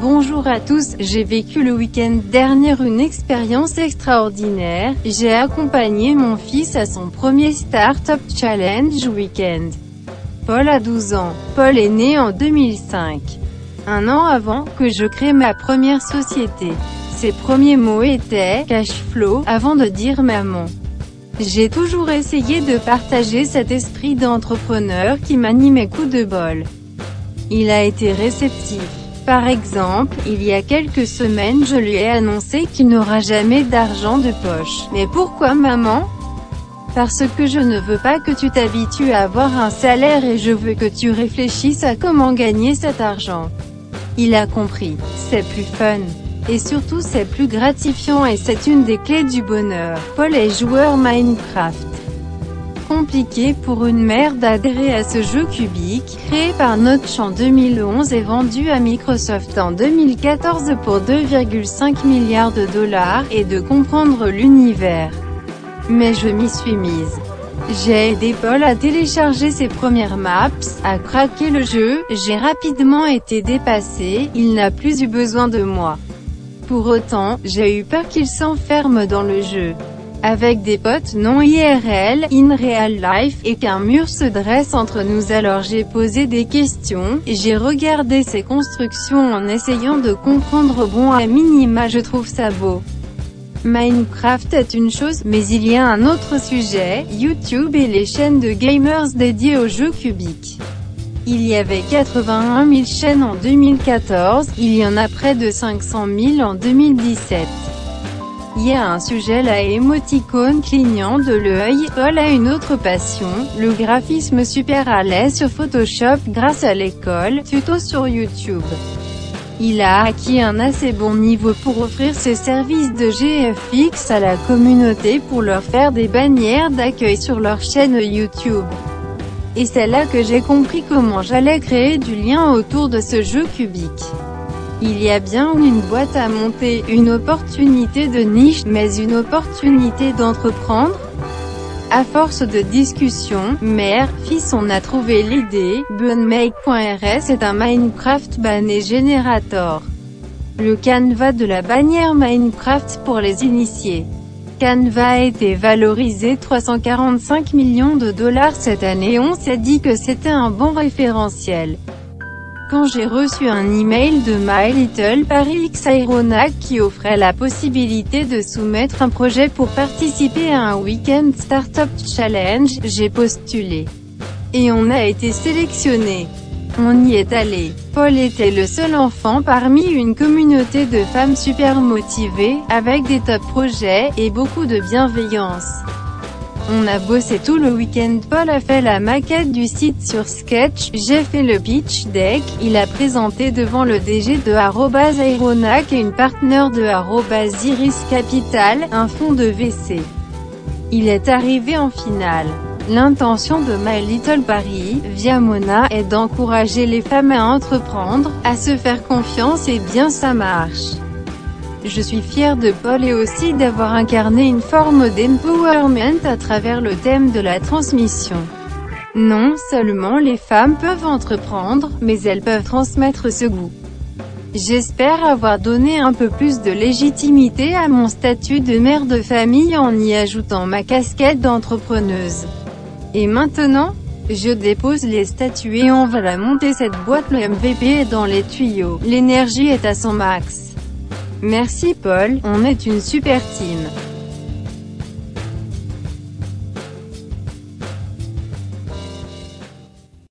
Bonjour à tous, j'ai vécu le week-end dernier une expérience extraordinaire, j'ai accompagné mon fils à son premier Startup Challenge Weekend. Paul a 12 ans. Paul est né en 2005. Un an avant que je crée ma première société. Ses premiers mots étaient « cash flow » avant de dire « maman ». J'ai toujours essayé de partager cet esprit d'entrepreneur qui m'animait coup de bol. Il a été réceptif. Par exemple, il y a quelques semaines je lui ai annoncé qu'il n'aura jamais d'argent de poche. Mais pourquoi maman? Parce que je ne veux pas que tu t'habitues à avoir un salaire et je veux que tu réfléchisses à comment gagner cet argent. Il a compris. C'est plus fun. Et surtout c'est plus gratifiant et c'est une des clés du bonheur. Paul est joueur Minecraft compliqué pour une mère d'adhérer à ce jeu cubique, créé par Notch en 2011 et vendu à Microsoft en 2014 pour 2,5 milliards de dollars, et de comprendre l'univers. Mais je m'y suis mise. J'ai aidé Paul à télécharger ses premières maps, à craquer le jeu, j'ai rapidement été dépassé, il n'a plus eu besoin de moi. Pour autant, j'ai eu peur qu'il s'enferme dans le jeu avec des potes non IRL, in real life, et qu'un mur se dresse entre nous alors j'ai posé des questions, j'ai regardé ces constructions en essayant de comprendre bon à minima je trouve ça beau. Minecraft est une chose, mais il y a un autre sujet, YouTube et les chaînes de gamers dédiées aux jeux cubiques. Il y avait 81 000 chaînes en 2014, il y en a près de 500 000 en 2017. Il y a un sujet la émoticône clignant de l'œil. Paul a une autre passion, le graphisme super à l'aise sur Photoshop grâce à l'école, tuto sur YouTube. Il a acquis un assez bon niveau pour offrir ses services de GFX à la communauté pour leur faire des bannières d'accueil sur leur chaîne YouTube. Et c'est là que j'ai compris comment j'allais créer du lien autour de ce jeu cubique. Il y a bien une boîte à monter, une opportunité de niche, mais une opportunité d'entreprendre? À force de discussion, mère, fils on a trouvé l'idée, bunmake.rs est un Minecraft banner générateur. Le Canva de la bannière Minecraft pour les initiés. Canva a été valorisé 345 millions de dollars cette année on s'est dit que c'était un bon référentiel quand j'ai reçu un email de My Little Paris X qui offrait la possibilité de soumettre un projet pour participer à un Weekend Startup Challenge, j'ai postulé. Et on a été sélectionné. On y est allé. Paul était le seul enfant parmi une communauté de femmes super motivées, avec des top projets, et beaucoup de bienveillance. On a bossé tout le week-end Paul a fait la maquette du site sur Sketch, j'ai fait le pitch deck, il a présenté devant le DG de Aeronac et une partenaire de Iris Capital, un fonds de VC. Il est arrivé en finale. L'intention de My Little Paris, via Mona, est d'encourager les femmes à entreprendre, à se faire confiance et bien ça marche. Je suis fière de Paul et aussi d'avoir incarné une forme d'empowerment à travers le thème de la transmission. Non seulement les femmes peuvent entreprendre, mais elles peuvent transmettre ce goût. J'espère avoir donné un peu plus de légitimité à mon statut de mère de famille en y ajoutant ma casquette d'entrepreneuse. Et maintenant, je dépose les statuts et on va la monter cette boîte le MVP est dans les tuyaux, l'énergie est à son max. Merci Paul, on est une super team.